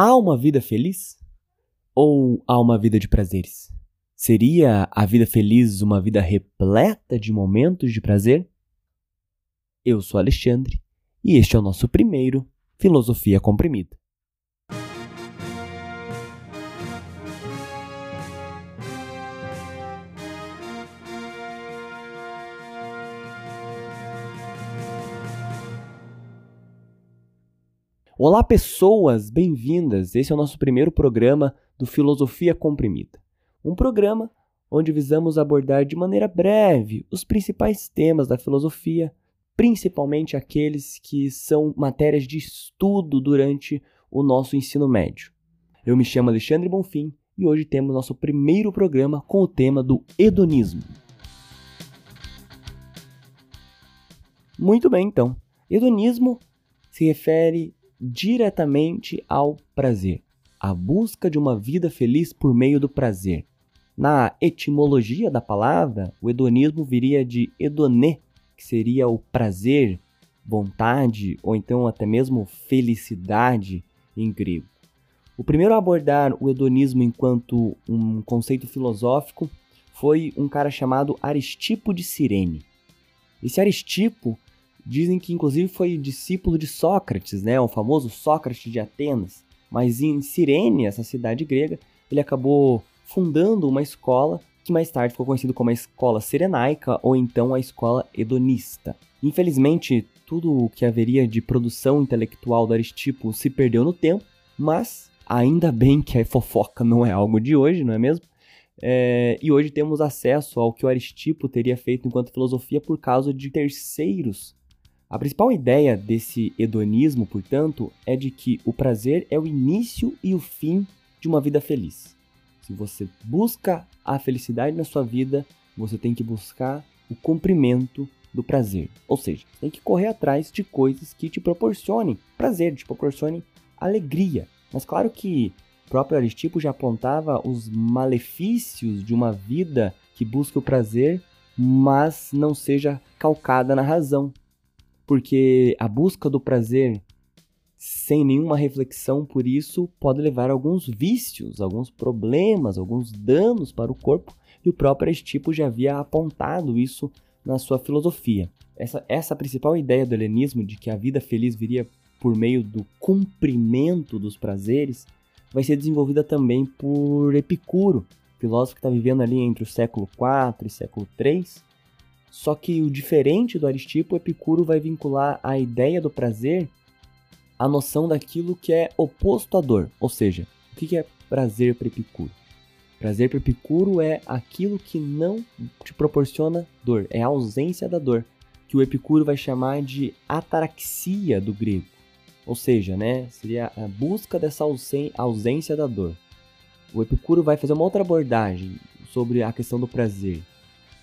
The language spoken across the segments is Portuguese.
Há uma vida feliz? Ou há uma vida de prazeres? Seria a vida feliz uma vida repleta de momentos de prazer? Eu sou Alexandre e este é o nosso primeiro Filosofia Comprimida. Olá, pessoas, bem-vindas! Esse é o nosso primeiro programa do Filosofia Comprimida. Um programa onde visamos abordar de maneira breve os principais temas da filosofia, principalmente aqueles que são matérias de estudo durante o nosso ensino médio. Eu me chamo Alexandre Bonfim e hoje temos nosso primeiro programa com o tema do hedonismo. Muito bem, então. Hedonismo se refere diretamente ao prazer, a busca de uma vida feliz por meio do prazer. Na etimologia da palavra, o hedonismo viria de hedonê, que seria o prazer, vontade ou então até mesmo felicidade em grego. O primeiro a abordar o hedonismo enquanto um conceito filosófico foi um cara chamado Aristipo de Cirene. Esse Aristipo Dizem que inclusive foi discípulo de Sócrates, né, o famoso Sócrates de Atenas. Mas em Cirene, essa cidade grega, ele acabou fundando uma escola que mais tarde ficou conhecida como a Escola Serenaica ou então a Escola Hedonista. Infelizmente, tudo o que haveria de produção intelectual do Aristipo se perdeu no tempo, mas ainda bem que a fofoca não é algo de hoje, não é mesmo? É, e hoje temos acesso ao que o Aristipo teria feito enquanto filosofia por causa de terceiros a principal ideia desse hedonismo, portanto, é de que o prazer é o início e o fim de uma vida feliz. Se você busca a felicidade na sua vida, você tem que buscar o cumprimento do prazer. Ou seja, tem que correr atrás de coisas que te proporcionem prazer, te proporcionem alegria. Mas claro que o próprio Aristipo já apontava os malefícios de uma vida que busca o prazer, mas não seja calcada na razão, porque a busca do prazer sem nenhuma reflexão por isso pode levar a alguns vícios, alguns problemas, alguns danos para o corpo, e o próprio Aristipo já havia apontado isso na sua filosofia. Essa, essa principal ideia do helenismo de que a vida feliz viria por meio do cumprimento dos prazeres vai ser desenvolvida também por Epicuro, filósofo que está vivendo ali entre o século IV e século III, só que o diferente do Aristipo, Epicuro vai vincular a ideia do prazer à noção daquilo que é oposto à dor. Ou seja, o que é prazer para Epicuro? Prazer para Epicuro é aquilo que não te proporciona dor, é a ausência da dor, que o Epicuro vai chamar de ataraxia do grego. Ou seja, né, seria a busca dessa ausência da dor. O Epicuro vai fazer uma outra abordagem sobre a questão do prazer.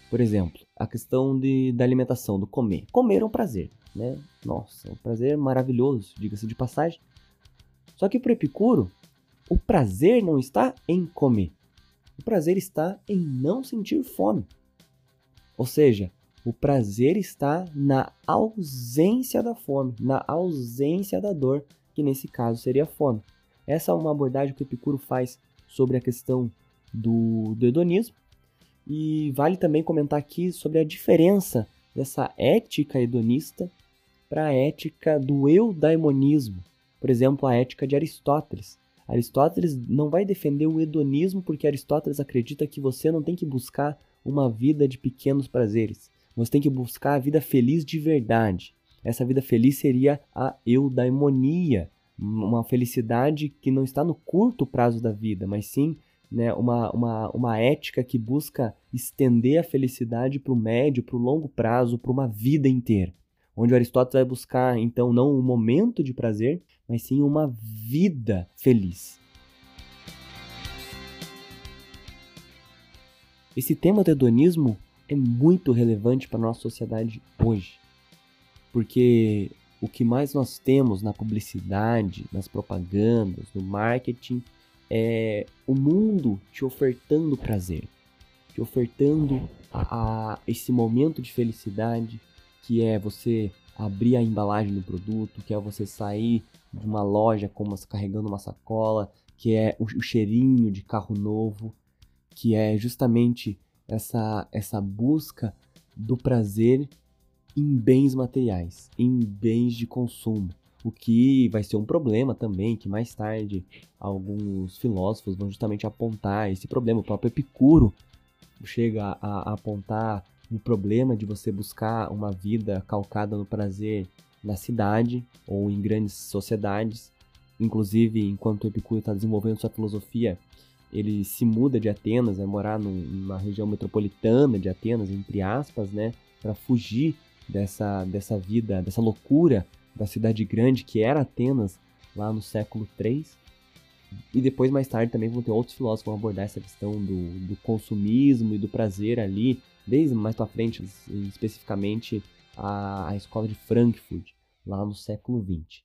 Por exemplo, a questão de, da alimentação, do comer. Comer é um prazer, né? Nossa, é um prazer maravilhoso, diga-se de passagem. Só que para Epicuro, o prazer não está em comer. O prazer está em não sentir fome. Ou seja, o prazer está na ausência da fome, na ausência da dor, que nesse caso seria a fome. Essa é uma abordagem que Epicuro faz sobre a questão do, do hedonismo e vale também comentar aqui sobre a diferença dessa ética hedonista para a ética do eudaimonismo. Por exemplo, a ética de Aristóteles. Aristóteles não vai defender o hedonismo porque Aristóteles acredita que você não tem que buscar uma vida de pequenos prazeres. Você tem que buscar a vida feliz de verdade. Essa vida feliz seria a eudaimonia, uma felicidade que não está no curto prazo da vida, mas sim né, uma, uma, uma ética que busca estender a felicidade para o médio, para o longo prazo, para uma vida inteira. Onde Aristóteles vai buscar, então, não um momento de prazer, mas sim uma vida feliz. Esse tema do hedonismo é muito relevante para a nossa sociedade hoje. Porque o que mais nós temos na publicidade, nas propagandas, no marketing, é o mundo te ofertando prazer, te ofertando a, esse momento de felicidade que é você abrir a embalagem do produto, que é você sair de uma loja como carregando uma sacola, que é o cheirinho de carro novo, que é justamente essa, essa busca do prazer em bens materiais, em bens de consumo. O que vai ser um problema também, que mais tarde alguns filósofos vão justamente apontar esse problema. O próprio Epicuro chega a, apontar o problema de você buscar uma vida calcada no prazer na cidade ou em grandes sociedades. Inclusive, enquanto Epicuro está desenvolvendo sua filosofia, ele se muda de Atenas, vai morar numa região metropolitana de Atenas, entre aspas, né, para fugir dessa, dessa vida, dessa loucura da cidade grande que era Atenas lá no século III. E depois, mais tarde, também vão ter outros filósofos que vão abordar essa questão do, do consumismo e do prazer ali, desde mais para frente, especificamente a, a escola de Frankfurt, lá no século XX.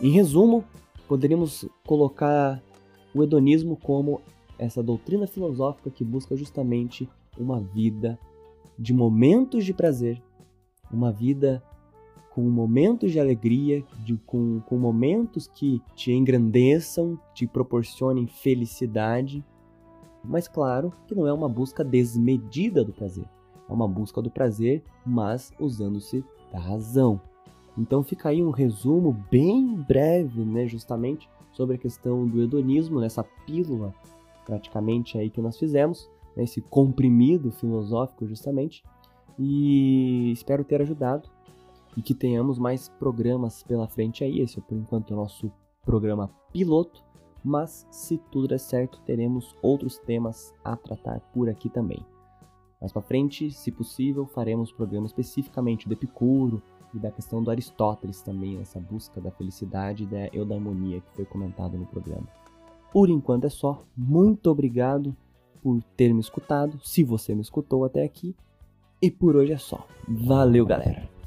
Em resumo, poderíamos colocar o hedonismo como essa doutrina filosófica que busca justamente uma vida de momentos de prazer, uma vida com momentos de alegria, de, com, com momentos que te engrandeçam, te proporcionem felicidade, mas claro que não é uma busca desmedida do prazer. É uma busca do prazer, mas usando-se da razão. Então fica aí um resumo bem breve, né, justamente sobre a questão do hedonismo, nessa pílula praticamente aí que nós fizemos, né, esse comprimido filosófico justamente. E espero ter ajudado e que tenhamos mais programas pela frente aí. Esse é por enquanto o nosso programa piloto, mas se tudo der certo, teremos outros temas a tratar por aqui também. Mais para frente, se possível, faremos programa especificamente do Epicuro, e da questão do Aristóteles também, essa busca da felicidade e da eudaimonia que foi comentado no programa. Por enquanto é só. Muito obrigado por ter me escutado, se você me escutou até aqui. E por hoje é só. Valeu, galera!